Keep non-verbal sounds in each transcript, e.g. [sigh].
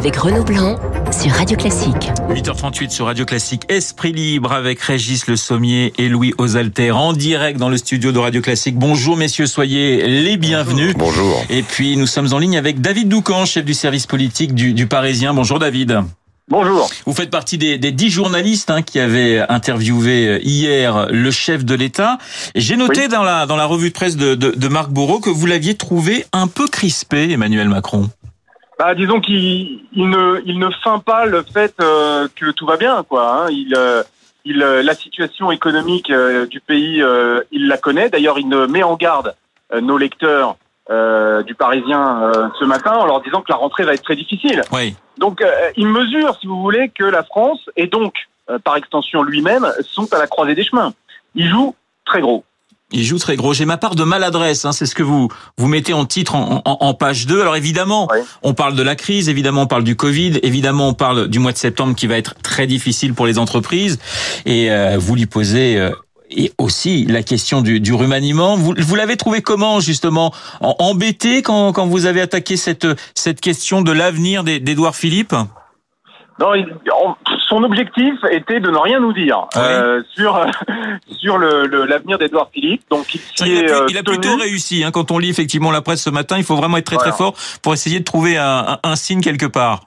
avec Renaud Blanc sur Radio Classique. 8h38 sur Radio Classique. Esprit libre avec Régis Le Sommier et Louis Osalter en direct dans le studio de Radio Classique. Bonjour messieurs, soyez les bienvenus. Bonjour. Et puis nous sommes en ligne avec David Doucan, chef du service politique du, du Parisien. Bonjour David. Bonjour. Vous faites partie des, des dix journalistes hein, qui avaient interviewé hier le chef de l'État. J'ai noté Oui. dans la dans la revue de presse de, de, de Marc Bourreau que vous l'aviez trouvé un peu crispé, Emmanuel Macron. Bah, disons qu'il il ne, il ne feint pas le fait euh, que tout va bien, quoi. hein. Il, euh, il, euh, la situation économique euh, du pays, euh, il la connaît. D'ailleurs, il ne met en garde euh, nos lecteurs euh, du Parisien euh, ce matin en leur disant que la rentrée va être très difficile. Oui. Donc, euh, il mesure, si vous voulez, que la France et donc, euh, par extension lui-même, sont à la croisée des chemins. Il joue très gros. Il joue très gros. J'ai ma part de maladresse, hein, c'est ce que vous vous mettez en titre en, en- en page 2. Alors évidemment, Oui. on parle de la crise, évidemment on parle du Covid, évidemment on parle du mois de septembre qui va être très difficile pour les entreprises. Et euh, vous lui posez euh, et aussi la question du, du remaniement. Vous, vous l'avez trouvé comment justement En- Embêté quand, quand vous avez attaqué cette, cette question de l'avenir d'Édouard Philippe? Non, il- en- son objectif était de ne rien nous dire Oui. euh, sur [laughs] sur le le- l'avenir d'Edouard Philippe. Donc il il a, est pu- euh, il a plutôt réussi. Hein, quand on lit effectivement la presse ce matin, il faut vraiment être très Voilà. très fort pour essayer de trouver un, un- un signe quelque part.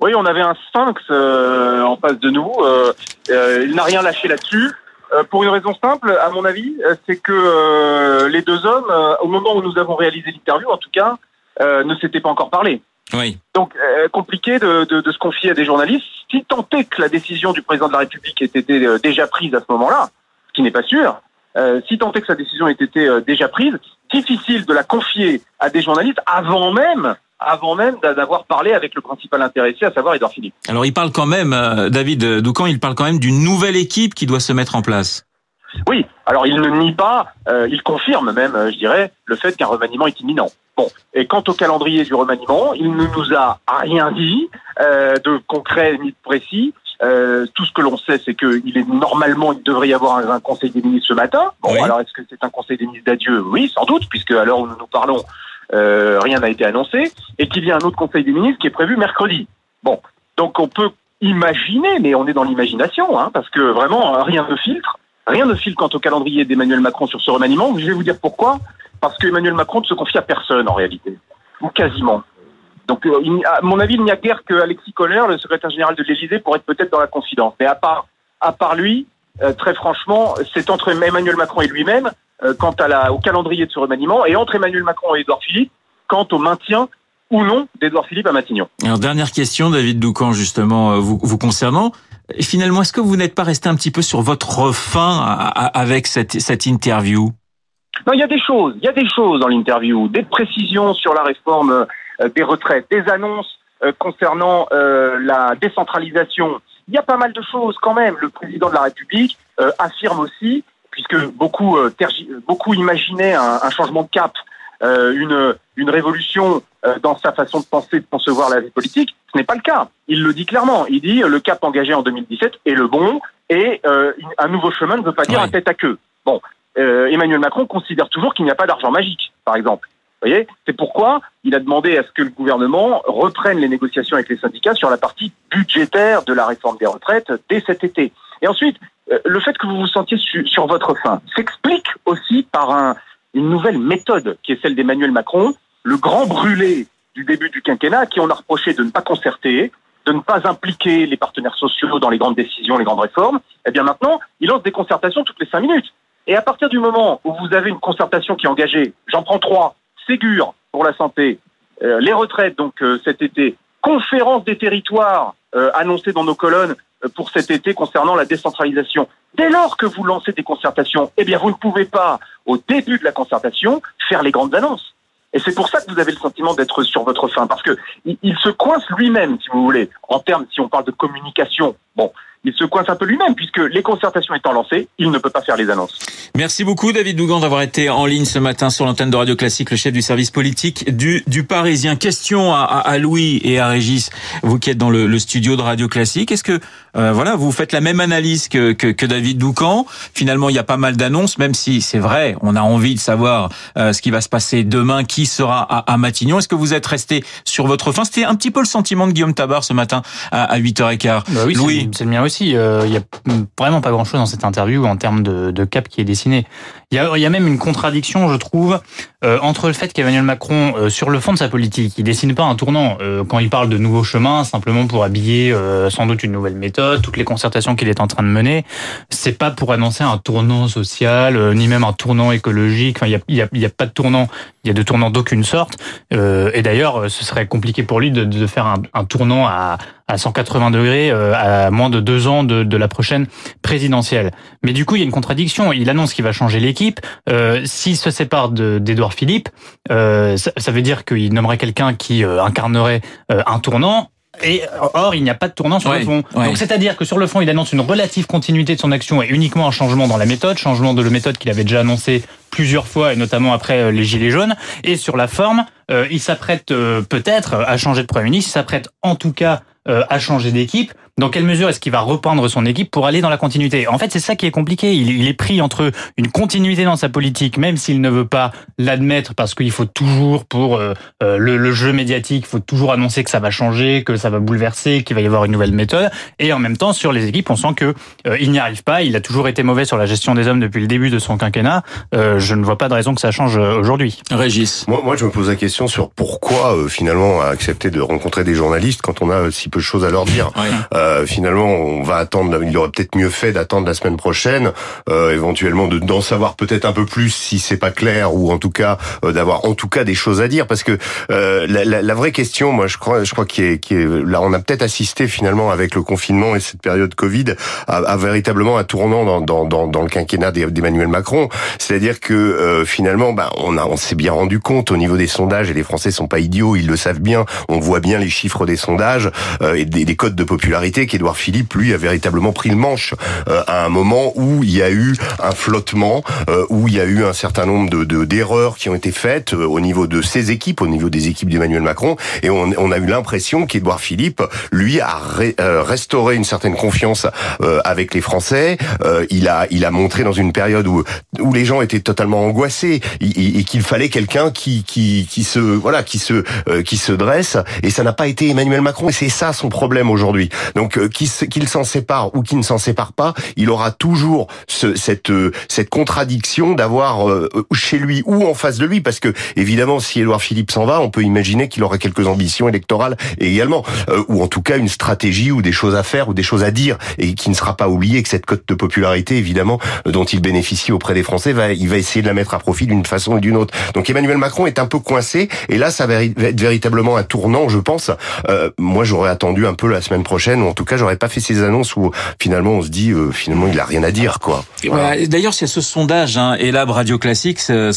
Oui, on avait un sphinx euh, en face de nous. Euh, euh, il n'a rien lâché là-dessus. Euh, pour une raison simple, à mon avis, euh, c'est que euh, les deux hommes, euh, au moment où nous avons réalisé l'interview, en tout cas, euh, ne s'étaient pas encore parlé. Oui. Donc, euh, compliqué de, de, de se confier à des journalistes. Si tant est que la décision du président de la République ait été euh, déjà prise à ce moment-là, ce qui n'est pas sûr, euh, si tant est que sa décision ait été déjà prise, difficile de la confier à des journalistes avant même, avant même d'a- d'avoir parlé avec le principal intéressé, à savoir Edouard Philippe. Alors il parle quand même, euh, David Doucan, il parle quand même d'une nouvelle équipe qui doit se mettre en place. Oui, alors il ne nie pas, euh, il confirme même, je dirais, le fait qu'un remaniement est imminent. Bon, et quant au calendrier du remaniement, il ne nous a rien dit euh, de concret ni de précis. Euh, tout ce que l'on sait, c'est qu'il est normalement, il devrait y avoir un, un conseil des ministres ce matin. Bon, Oui. alors est-ce que c'est un conseil des ministres d'adieu? Oui, sans doute, puisque à l'heure où nous nous parlons, euh, rien n'a été annoncé, et qu'il y a un autre conseil des ministres qui est prévu mercredi. Bon, donc on peut imaginer, mais on est dans l'imagination, hein, parce que vraiment rien ne filtre. Rien ne file quant au calendrier d'Emmanuel Macron sur ce remaniement. Je vais vous dire pourquoi. Parce que Emmanuel Macron ne se confie à personne en réalité, ou quasiment. Donc, euh, à mon avis, il n'y a guère que Alexis Kohler, le secrétaire général de l'Élysée, pour être peut-être dans la confidence. Mais à part, à part lui, euh, très franchement, c'est entre Emmanuel Macron et lui-même euh, quant à la, au calendrier de ce remaniement, et entre Emmanuel Macron et Édouard Philippe quant au maintien ou non d'Édouard Philippe à Matignon. Alors dernière question, David Doucan, justement, vous, vous concernant. Finalement, est-ce que vous n'êtes pas resté un petit peu sur votre à- avec cette, cette interview? Non, il y a des choses, il y a des choses dans l'interview, des précisions sur la réforme euh, des retraites, des annonces euh, concernant euh, la décentralisation. Il y a pas mal de choses quand même. Le président de la République affirme aussi, puisque beaucoup beaucoup imaginaient un, un changement de cap, une une révolution dans sa façon de penser, de concevoir la vie politique. Ce n'est pas le cas. Il le dit clairement. Il dit le cap engagé en 2017 est le bon et euh, un nouveau chemin ne veut pas dire un tête à queue. Bon, Emmanuel Macron considère toujours qu'il n'y a pas d'argent magique, par exemple. Voyez C'est pourquoi il a demandé à ce que le gouvernement reprenne les négociations avec les syndicats sur la partie budgétaire de la réforme des retraites dès cet été. Et ensuite, euh, le fait que vous vous sentiez su- sur votre faim s'explique aussi par un- une nouvelle méthode qui est celle d'Emmanuel Macron, le grand brûlé du début du quinquennat, qui on a reproché de ne pas concerter, de ne pas impliquer les partenaires sociaux dans les grandes décisions, les grandes réformes. Eh bien maintenant, il lance des concertations toutes les cinq minutes. Et à partir du moment où vous avez une concertation qui est engagée, j'en prends trois, Ségur pour la santé, euh, les retraites donc euh, cet été, conférence des territoires euh, annoncée dans nos colonnes euh, pour cet été concernant la décentralisation. Dès lors que vous lancez des concertations, eh bien vous ne pouvez pas, au début de la concertation, faire les grandes annonces. Et c'est pour ça que vous avez le sentiment d'être sur votre fin, parce que il, il se coince lui-même, si vous voulez, en termes, si on parle de communication. Bon, il se coince un peu lui-même, puisque les concertations étant lancées, il ne peut pas faire les annonces. Merci beaucoup David Dougan d'avoir été en ligne ce matin sur l'antenne de Radio Classique, le chef du service politique du, du Parisien. Question à, à, Louis et à Régis, vous qui êtes dans le, le studio de Radio Classique. Est-ce que euh, voilà, vous faites la même analyse que, que, que David Doucan Finalement, il y a pas mal d'annonces, même si c'est vrai, on a envie de savoir euh, ce qui va se passer demain, qui sera à, à Matignon. Est-ce que vous êtes resté sur votre fin C'était un petit peu le sentiment de Guillaume Tabar ce matin à, à 8h15. Bah oui, Louis, c'est le mien aussi. Euh, il y a vraiment pas grand-chose dans cette interview en termes de, cap qui est dessiné. Il y a même une contradiction, je trouve, euh, entre le fait qu'Emmanuel Macron, euh, sur le fond de sa politique, il dessine pas un tournant. Euh, quand il parle de nouveaux chemins, simplement pour habiller euh, sans doute une nouvelle méthode, toutes les concertations qu'il est en train de mener, c'est pas pour annoncer un tournant social, euh, ni même un tournant écologique. Enfin, il y a, il y a, y a pas de tournant. Il y a de tournant d'aucune sorte. et d'ailleurs, ce serait compliqué pour lui de, de faire un, un tournant à, à 180 degrés à moins de deux ans de, de la prochaine présidentielle. Mais du coup, il y a une contradiction. Il annonce qu'il va changer l'équipe. Euh, S'il se sépare d'Edouard Philippe, euh, ça, ça, veut dire qu'il nommerait quelqu'un qui euh, incarnerait un tournant. Et or, il n'y a pas de tournant sur ouais, le fond. ouais. Donc, c'est-à-dire que sur le fond, il annonce une relative continuité de son action et uniquement un changement dans la méthode, changement de la méthode qu'il avait déjà annoncé plusieurs fois, et notamment après les Gilets jaunes. Et sur la forme, euh, il s'apprête euh, peut-être à changer de Premier ministre, il s'apprête en tout cas euh, à changer d'équipe. Dans quelle mesure est-ce qu'il va repeindre son équipe pour aller dans la continuité? En fait, c'est ça qui est compliqué. Il, il, est pris entre une continuité dans sa politique, même s'il ne veut pas l'admettre, parce qu'il faut toujours, pour euh, le, le, jeu médiatique, il faut toujours annoncer que ça va changer, que ça va bouleverser, qu'il va y avoir une nouvelle méthode. Et en même temps, sur les équipes, on sent que euh, il n'y arrive pas. Il a toujours été mauvais sur la gestion des hommes depuis le début de son quinquennat. Euh, je ne vois pas de raison que ça change aujourd'hui. Régis. Moi, moi, je me pose la question sur pourquoi finalement accepter de rencontrer des journalistes quand on a si peu de choses à leur dire. Ouais. Euh, finalement, on va attendre. Il aurait peut-être mieux fait d'attendre la semaine prochaine, euh, éventuellement de d'en savoir peut-être un peu plus si c'est pas clair, ou en tout cas euh, d'avoir en tout cas des choses à dire, parce que euh, la, la, la, vraie question, moi, je crois, je crois qu'il est, qu est, là, on a peut-être assisté finalement avec le confinement et cette période Covid à, à véritablement un tournant dans, dans, dans, dans le quinquennat d'Emmanuel Macron. C'est-à-dire que euh, finalement, bah, on a, on s'est bien rendu compte au niveau des sondages et les Français sont pas idiots, ils le savent bien. On voit bien les chiffres des sondages et des, des codes de popularité qu'Édouard Philippe, lui, a véritablement pris le manche euh, à un moment où il y a eu un flottement, euh, où il y a eu un certain nombre de d'erreurs qui ont été faites euh, au niveau de ses équipes, au niveau des équipes d'Emmanuel Macron, et on, on, a eu l'impression qu'Édouard Philippe, lui, a ré, euh, restauré une certaine confiance euh, avec les Français. il a il a montré dans une période où où les gens étaient totalement angoissés et, et qu'il fallait quelqu'un qui qui qui se voilà qui se qui se dresse, et ça n'a pas été Emmanuel Macron, et c'est ça son problème aujourd'hui. Donc qu'il s'en sépare ou qu'il ne s'en sépare pas, il aura toujours ce, cette cette contradiction d'avoir euh, chez lui ou en face de lui, parce que évidemment, si Édouard Philippe s'en va, on peut imaginer qu'il aura quelques ambitions électorales également, euh, ou en tout cas une stratégie ou des choses à faire ou des choses à dire, et qui ne sera pas oublié que cette cote de popularité, évidemment, dont il bénéficie auprès des Français, va, il va essayer de la mettre à profit d'une façon ou d'une autre. Donc Emmanuel Macron est un peu coincé, et là, ça va être véritablement un tournant, je pense. Euh, moi, j'aurais attendu un peu la semaine prochaine, en tout cas, j'aurais pas fait ces annonces où finalement on se dit euh, finalement il a rien à dire quoi. Voilà. D'ailleurs, il y a ce sondage hein, Elab Radio Classique, c'est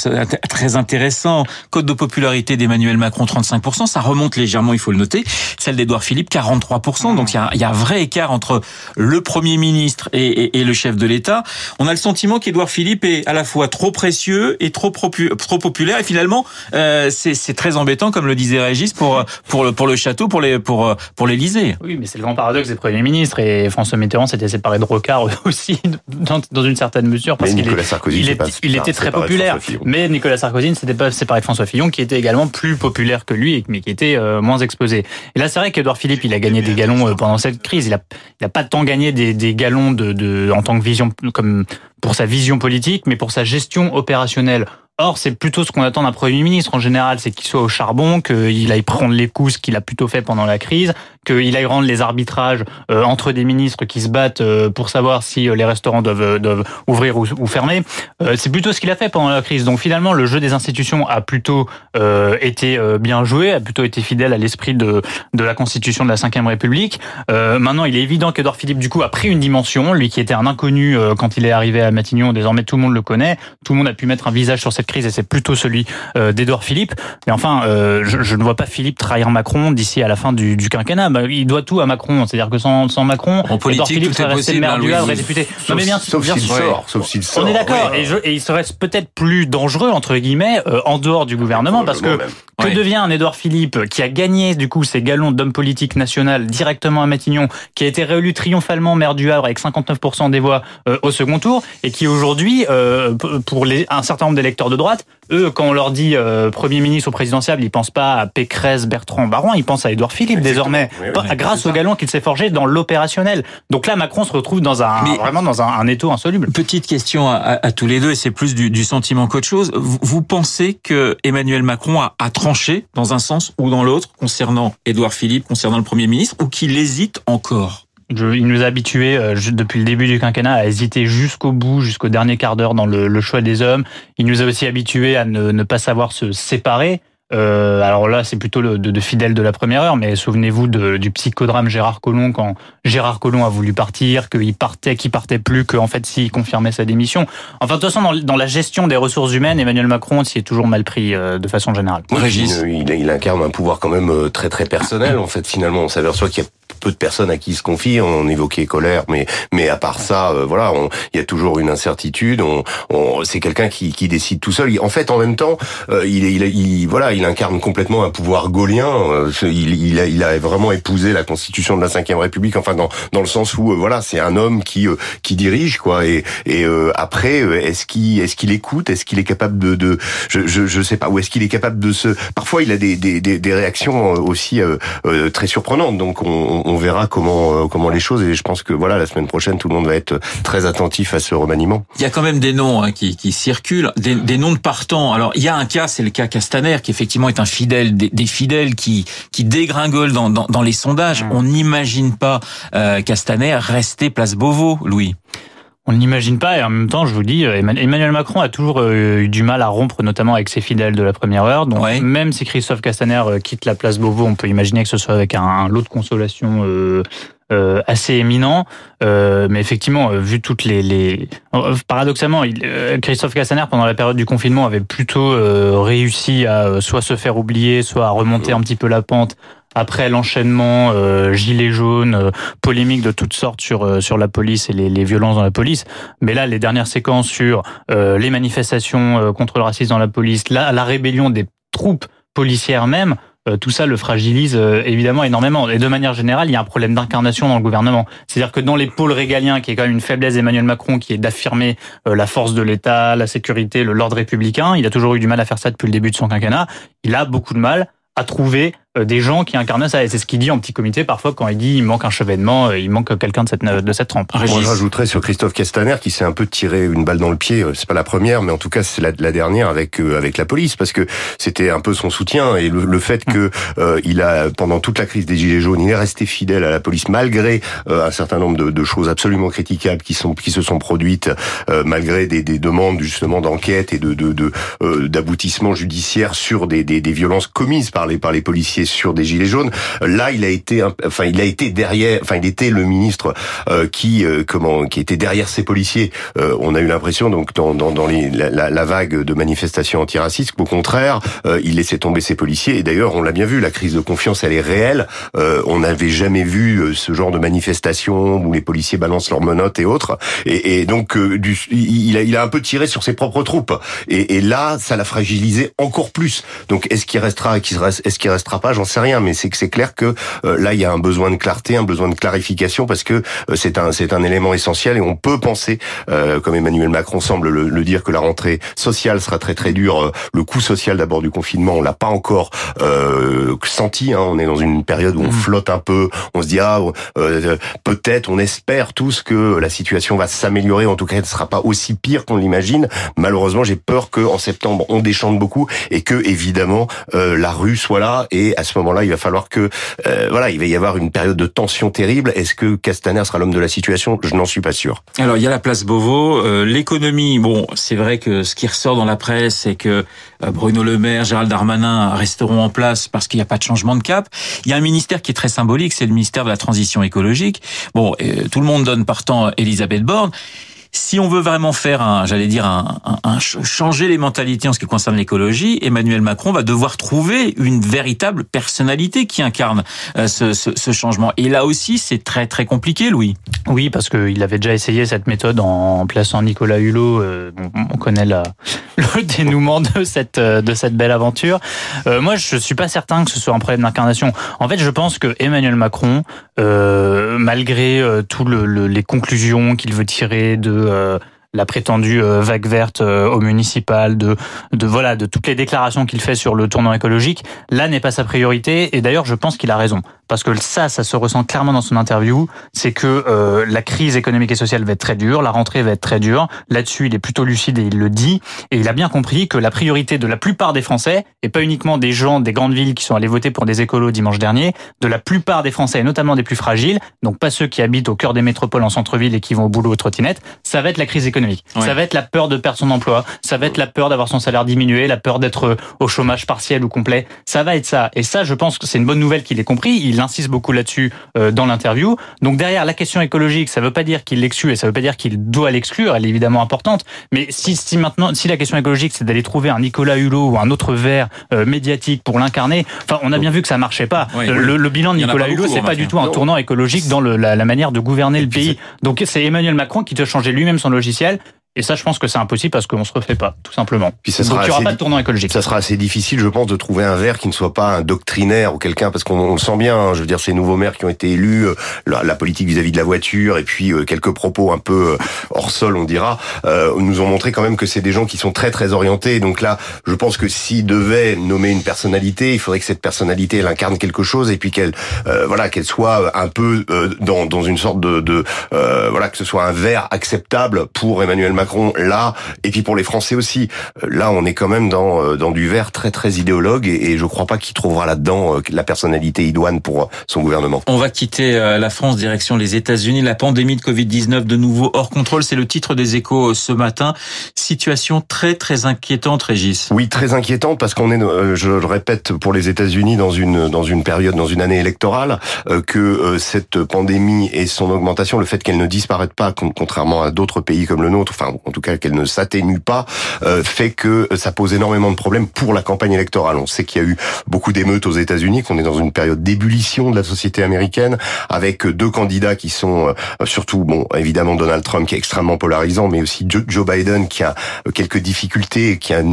très intéressant. Code de popularité d'Emmanuel Macron 35%, ça remonte légèrement, il faut le noter. Celle d'Edouard Philippe 43%. Donc il y, a, il y a un vrai écart entre le Premier ministre et, et, et le chef de l'État. On a le sentiment qu'Edouard Philippe est à la fois trop précieux et trop, trop populaire. Et finalement, euh, c'est très embêtant, comme le disait Régis, pour pour le pour le château, pour les pour pour l'Élysée. Oui, mais c'est le grand paradoxe des premiers ministres et François Mitterrand s'était séparé de Rocard [laughs] aussi dans, dans une certaine mesure parce qu'il il, est, il était très populaire. Mais Nicolas Sarkozy ne s'était pas séparé de François Fillon qui était également plus populaire que lui mais qui était euh, moins exposé. Et là c'est vrai qu'Edouard Philippe il a gagné des galons euh, pendant cette crise. Il a il a pas tant gagné des, des galons de, de en tant que vision comme pour sa vision politique mais pour sa gestion opérationnelle Or, c'est plutôt ce qu'on attend d'un Premier ministre en général, c'est qu'il soit au charbon, qu'il aille prendre les coups, ce qu'il a plutôt fait pendant la crise, qu'il aille rendre les arbitrages euh, entre des ministres qui se battent euh, pour savoir si euh, les restaurants doivent, doivent ouvrir ou, ou fermer. Euh, c'est plutôt ce qu'il a fait pendant la crise. Donc finalement, le jeu des institutions a plutôt euh, été bien joué, a plutôt été fidèle à l'esprit de, de la Constitution de la Ve République. maintenant, il est évident qu'Edouard Philippe, du coup, a pris une dimension. Lui qui était un inconnu quand il est arrivé à Matignon, désormais tout le monde le connaît. Tout le monde a pu mettre un visage sur cette crise et c'est plutôt celui euh, d'Edouard Philippe. Mais enfin, euh, je, je, ne vois pas Philippe trahir Macron d'ici à la fin du, du quinquennat. Bah, il doit tout à Macron. C'est-à-dire que sans, sans Macron, en politique, Philippe serait resté le maire du Havre et député. Sauf, mais bien, sauf s'il sort, sauf s'il sort. On est d'accord. Et, et, il serait peut-être plus dangereux entre guillemets euh, en dehors du gouvernement parce que que devient un Édouard Philippe qui a gagné du coup ses galons d'homme politique national directement à Matignon, qui a été réélu triomphalement maire du Havre avec 59% des voix euh, au second tour et qui aujourd'hui, euh, pour les, un certain nombre d'électeurs de droite, eux, quand on leur dit euh, Premier ministre au présidentiel, ils pensent pas à Pécresse, Bertrand, Baron, ils pensent à Édouard Philippe désormais, grâce au galon qu'il s'est forgé dans l'opérationnel. Donc là, Macron se retrouve dans un vraiment dans un, un, étau insoluble. Petite question à, à, tous les deux, et c'est plus du, du sentiment qu'autre chose. Vous, vous, pensez que Emmanuel Macron a, a tranché dans un sens ou dans l'autre concernant Édouard Philippe, concernant le Premier ministre, ou qu'il hésite encore? Il nous a habitués euh, depuis le début du quinquennat à hésiter jusqu'au bout, jusqu'au dernier quart d'heure dans le, choix des hommes. Il nous a aussi habitués à ne, pas savoir se séparer. Euh, alors là, c'est plutôt de, de fidèles de la première heure, mais souvenez-vous du psychodrame Gérard Collomb quand Gérard Collomb a voulu partir, qu'il partait, qu'il partait plus, qu'en fait s'il confirmait sa démission. Enfin, de toute façon, dans, la gestion des ressources humaines, Emmanuel Macron s'y est toujours mal pris euh, de façon générale. il, il, incarne un pouvoir quand même très très personnel. En fait, finalement, on s'aperçoit qu'il y a peu de personnes à qui se confie. On évoquait colère, mais mais à part ça, euh, voilà, il y a toujours une incertitude. On, on c'est quelqu'un qui, qui décide tout seul. En fait, en même temps, euh, il, il, il, voilà, il incarne complètement un pouvoir gaulien. Euh, il, il, a, il a vraiment épousé la constitution de la Ve République. Enfin, dans dans le sens où voilà, c'est un homme qui qui dirige quoi. Et et après, est-ce qu'il est-ce qu'il écoute? Est-ce qu'il est capable de, de je, je je sais pas. Ou est-ce qu'il est capable de se Parfois, il a des des des, des réactions aussi très surprenantes. Donc on on verra comment euh, comment les choses et je pense que voilà la semaine prochaine tout le monde va être très attentif à ce remaniement. Il y a quand même des noms hein, qui, qui circulent, des, des, noms de partants. Alors il y a un cas, c'est le cas Castaner qui effectivement est un fidèle des, des fidèles qui qui dégringole dans, dans, dans les sondages. Mmh. On n'imagine pas euh, Castaner rester place Beauvau, Louis. On n'imagine pas, et en même temps, je vous dis, euh, Emmanuel Macron a toujours euh, eu du mal à rompre, notamment avec ses fidèles de la première heure. Donc, même si Christophe Castaner euh, quitte la place Beauvau, on peut imaginer que ce soit avec un, lot de consolation euh, assez éminent. Euh, mais effectivement, vu toutes les, les... paradoxalement, il, Christophe Castaner pendant la période du confinement avait plutôt réussi à soit se faire oublier, soit à remonter un petit peu la pente après l'enchaînement euh, gilets jaunes, euh, polémiques de toutes sortes sur euh, sur la police et les, les, violences dans la police. Mais là, les dernières séquences sur euh, les manifestations contre le racisme dans la police, la, la rébellion des troupes policières même, tout ça le fragilise évidemment énormément. Et de manière générale, il y a un problème d'incarnation dans le gouvernement. C'est-à-dire que dans les pôles régaliens, qui est quand même une faiblesse d'Emmanuel Macron, qui est d'affirmer la force de l'État, la sécurité, l'ordre républicain, il a toujours eu du mal à faire ça depuis le début de son quinquennat. Il a beaucoup de mal à trouver euh, des gens qui incarnent ça. Et c'est ce qu'il dit en petit comité parfois quand il dit il manque un chevènement, euh, il manque quelqu'un de cette, de cette trempe. Moi, je rajouterais sur Christophe Castaner qui s'est un peu tiré une balle dans le pied. Euh, c'est pas la première, mais en tout cas c'est la, la, dernière avec avec la police parce que c'était un peu son soutien et le, fait que il a pendant toute la crise des gilets jaunes, il est resté fidèle à la police malgré un certain nombre de, de, choses absolument critiquables qui sont qui se sont produites malgré des, des demandes justement d'enquête et de de, de d'aboutissement judiciaire sur des, des, des violences commises par les par les policiers sur des gilets jaunes. Là, il a été, enfin, il a été derrière, enfin, il était le ministre euh, qui, euh, comment, qui était derrière ces policiers. Euh, on a eu l'impression, donc, dans, dans, dans les, la, la, vague de manifestations antiracistes, qu'au contraire, il laissait tomber ses policiers. Et d'ailleurs, on l'a bien vu, la crise de confiance, elle est réelle. on n'avait jamais vu ce genre de manifestation où les policiers balancent leurs menottes et autres. Et, et donc, du, il, a, il a un peu tiré sur ses propres troupes. Et, et là, ça l'a fragilisé encore plus. Donc, est-ce qu'il restera, est-ce qu'il restera pas j'en sais rien, mais c'est que c'est clair que euh, là il y a un besoin de clarté, un besoin de clarification parce que euh, c'est un c'est un élément essentiel et on peut penser, euh, comme Emmanuel Macron semble le, dire, que la rentrée sociale sera très très dure. Le coût social d'abord du confinement, on l'a pas encore senti. Hein. on est dans une période où on mmh. flotte un peu. On se dit ah peut-être, on espère tous que la situation va s'améliorer. En tout cas, elle ne sera pas aussi pire qu'on l'imagine. Malheureusement, j'ai peur que en septembre on déchante beaucoup et que évidemment la rue soit là et à ce moment-là, il va falloir que, euh, voilà, il va y avoir une période de tension terrible. Est-ce que Castaner sera l'homme de la situation? Je n'en suis pas sûr. Alors, il y a la place Beauvau, euh, l'économie. Bon, c'est vrai que ce qui ressort dans la presse, c'est que euh, Bruno Le Maire, Gérald Darmanin resteront en place parce qu'il n'y a pas de changement de cap. Il y a un ministère qui est très symbolique, c'est le ministère de la transition écologique. Bon, tout le monde donne partant Elisabeth Borne. Si on veut vraiment faire un, j'allais dire un, un, changer les mentalités en ce qui concerne l'écologie, Emmanuel Macron va devoir trouver une véritable personnalité qui incarne euh, ce, ce, ce changement. Et là aussi, c'est très très compliqué, Louis. Oui, parce qu'il avait déjà essayé cette méthode en plaçant Nicolas Hulot. Euh, on connaît la, le [laughs] dénouement de cette de cette belle aventure. Euh, moi, je suis pas certain que ce soit un problème d'incarnation. En fait, je pense que Emmanuel Macron, euh, malgré euh, tous le, les conclusions qu'il veut tirer de euh, la prétendue vague verte au municipal, de, de voilà, de toutes les déclarations qu'il fait sur le tournant écologique, là n'est pas sa priorité. Et d'ailleurs, je pense qu'il a raison parce que ça, ça se ressent clairement dans son interview, c'est que euh, la crise économique et sociale va être très dure, la rentrée va être très dure. Là-dessus, il est plutôt lucide et il le dit, et il a bien compris que la priorité de la plupart des Français, et pas uniquement des gens des grandes villes qui sont allés voter pour des écolos dimanche dernier, de la plupart des Français, et notamment des plus fragiles, donc pas ceux qui habitent au cœur des métropoles en centre-ville et qui vont au boulot aux trottinettes, ça va être la crise économique. Ça va être la peur de perdre son emploi, ça va être la peur d'avoir son salaire diminué, la peur d'être au chômage partiel ou complet. Ça va être ça. Et ça, je pense que c'est une bonne nouvelle qu'il ait compris. Il insiste beaucoup là-dessus euh, dans l'interview. Donc derrière la question écologique, ça ne veut pas dire qu'il l'exclut et ça ne veut pas dire qu'il doit l'exclure. Elle est évidemment importante. Mais si, si maintenant, si la question écologique, c'est d'aller trouver un Nicolas Hulot ou un autre verre euh, médiatique pour l'incarner, enfin, on a bien vu que ça marchait pas. le, bilan de Nicolas Hulot, c'est pas du tout un tournant écologique dans le, la, la, manière de gouverner le pays. Donc c'est Emmanuel Macron qui doit changer lui-même son logiciel. Et ça, je pense que c'est impossible parce qu'on se refait pas, tout simplement. Puis ça sera Donc, il n'y aura pas de tournant écologique. Ça sera assez difficile, je pense, de trouver un verre qui ne soit pas un doctrinaire ou quelqu'un, parce qu'on le sent bien. Hein, je veux dire, ces nouveaux maires qui ont été élus, euh, la, politique vis-à-vis de la voiture, et puis euh, quelques propos un peu euh, hors sol, on dira, nous ont montré quand même que c'est des gens qui sont très très orientés. Donc là, je pense que s'ils devaient nommer une personnalité, il faudrait que cette personnalité elle incarne quelque chose, et puis qu'elle, voilà, qu'elle soit un peu dans dans une sorte de, de voilà, que ce soit un verre acceptable pour Emmanuel Macron là et puis pour les Français aussi. Euh, là, on est quand même dans euh, dans du vert très très idéologue et, et je crois pas qu'il trouvera là-dedans euh, la personnalité idoine pour son gouvernement. On va quitter la France direction les États-Unis. La pandémie de Covid-19 de nouveau hors contrôle, c'est le titre des Échos ce matin. Situation très très inquiétante, Régis. Oui, très inquiétante parce qu'on est, je le répète, pour les États-Unis dans une dans une période, dans une année électorale, que cette pandémie et son augmentation, le fait qu'elle ne disparaisse pas, contrairement à d'autres pays comme le nôtre, enfin en tout cas qu'elle ne s'atténue pas, euh, fait que ça pose énormément de problèmes pour la campagne électorale. On sait qu'il y a eu beaucoup d'émeutes aux États-Unis, qu'on est dans une période d'ébullition de la société américaine, avec deux candidats qui sont euh, surtout, bon, évidemment Donald Trump qui est extrêmement polarisant, mais aussi Joe Biden qui a euh, quelques difficultés, qui a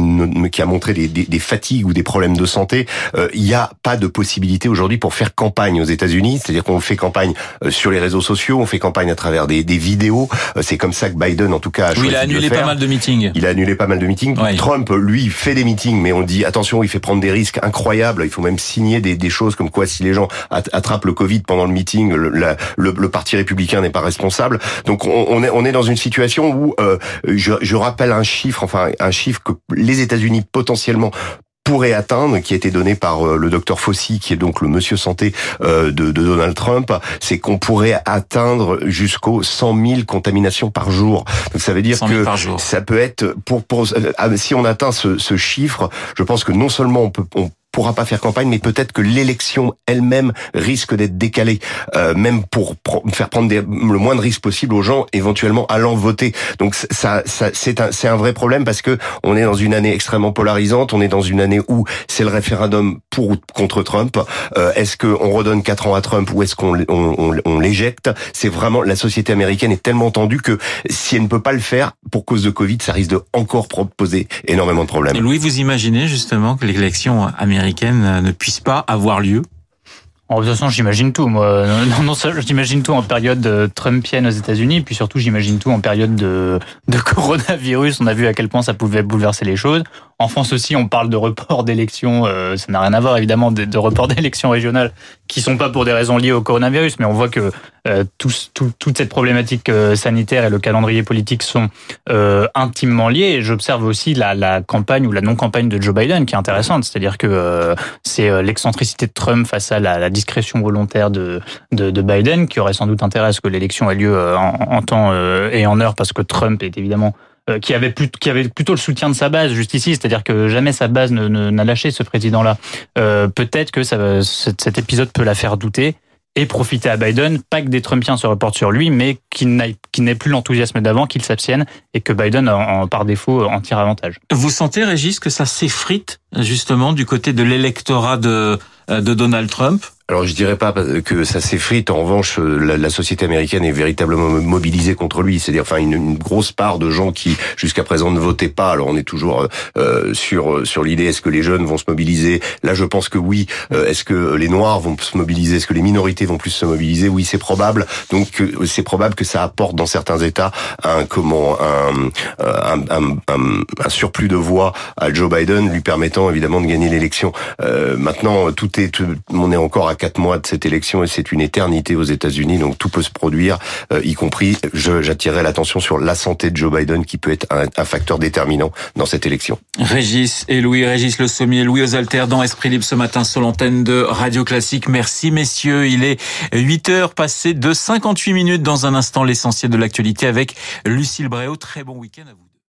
qui a montré des, des, fatigues ou des problèmes de santé. Il n'y a pas de possibilité aujourd'hui pour faire campagne aux États-Unis, c'est-à-dire qu'on fait campagne sur les réseaux sociaux, on fait campagne à travers des, des vidéos. C'est comme ça que Biden, en tout cas, a il a annulé pas mal de meetings. Il a annulé pas mal de meetings. Trump, lui, fait des meetings, mais on dit attention, il fait prendre des risques incroyables. Il faut même signer des, des choses comme quoi si les gens attrapent le Covid pendant le meeting, le, le, parti républicain n'est pas responsable. Donc on, est on est dans une situation où euh, je, je rappelle un chiffre, enfin un chiffre que les États-Unis potentiellement pourrait atteindre, qui a été donné par euh, le docteur Fauci, qui est donc le monsieur santé euh, de, de Donald Trump, c'est qu'on pourrait atteindre jusqu'aux 100 000 contaminations par jour. Donc ça veut dire que ça peut être pour, pour euh, si on atteint ce, ce, chiffre, je pense que non seulement on peut on pourra pas faire campagne, mais peut-être que l'élection elle-même risque d'être décalée, euh, même pour faire prendre le moins de risques possible aux gens éventuellement allant voter. Donc ça, ça c'est un, c'est un vrai problème parce que on est dans une année extrêmement polarisante, on est dans une année où c'est le référendum pour ou contre Trump. Euh, est-ce qu'on redonne quatre ans à Trump ou est-ce qu'on on, on, l'éjecte? C'est vraiment la société américaine est tellement tendue que si elle ne peut pas le faire pour cause de Covid, ça risque de encore poser énormément de problèmes. Louis, vous imaginez justement que l'élection américaine américaine ne puisse pas avoir lieu en de toute façon, j'imagine tout. Moi, non, non, j'imagine tout en période euh, trumpienne aux États-Unis, puis surtout, j'imagine tout en période de, de [laughs] coronavirus. On a vu à quel point ça pouvait bouleverser les choses. En France aussi, on parle de report d'élections. Euh, ça n'a rien à voir évidemment de, de report d'élections régionales qui sont pas pour des raisons liées au coronavirus, mais on voit que euh, tout, toute cette problématique euh, sanitaire et le calendrier politique sont euh, intimement liés. J'observe aussi la, campagne ou la non-campagne de Joe Biden qui est intéressante, c'est-à-dire que c'est l'excentricité de Trump face à la, discrétion volontaire de, de, de, Biden qui aurait sans doute intérêt à ce que l'élection ait lieu en, temps et en heure, parce que Trump est évidemment qui avait, plus, qui avait plutôt le soutien de sa base juste ici, c'est-à-dire que jamais sa base n'a lâché ce président-là. Euh, Peut-être que ça, cet épisode peut la faire douter. et profiter à Biden, pas que des Trumpiens se reportent sur lui, mais qu'il n'ait plus l'enthousiasme d'avant, qu'il s'abstienne et que Biden, en, par défaut, en tire avantage. Vous sentez, Régis, que ça s'effrite justement du côté de l'électorat de, de Donald Trump? Alors je dirais pas que ça s'effrite. En revanche, la, société américaine est véritablement mobilisée contre lui. C'est-à-dire, enfin, une, grosse part de gens qui jusqu'à présent ne votaient pas. Alors on est toujours euh, sur sur l'idée est-ce que les jeunes vont se mobiliser? Là, je pense que oui. Euh, est-ce que les Noirs vont se mobiliser? Est-ce que les minorités vont plus se mobiliser? Oui, c'est probable. Donc c'est probable que ça apporte dans certains États un comment un, un, un, un surplus de voix à Joe Biden, lui permettant évidemment de gagner l'élection. Euh, maintenant, tout est, tout, on est encore à quatre mois de cette élection et c'est une éternité aux États-Unis, donc tout peut se produire, euh, y compris, j'attirerai l'attention sur la santé de Joe Biden qui peut être un, facteur déterminant dans cette élection. Régis et Louis, Régis Le Sommier, Louis Osalter dans Esprit Libre ce matin sur l'antenne de Radio Classique. Merci messieurs, il est 8 heures passées de 58 minutes dans un instant l'essentiel de l'actualité avec Lucille Bréau. Très bon week-end à vous.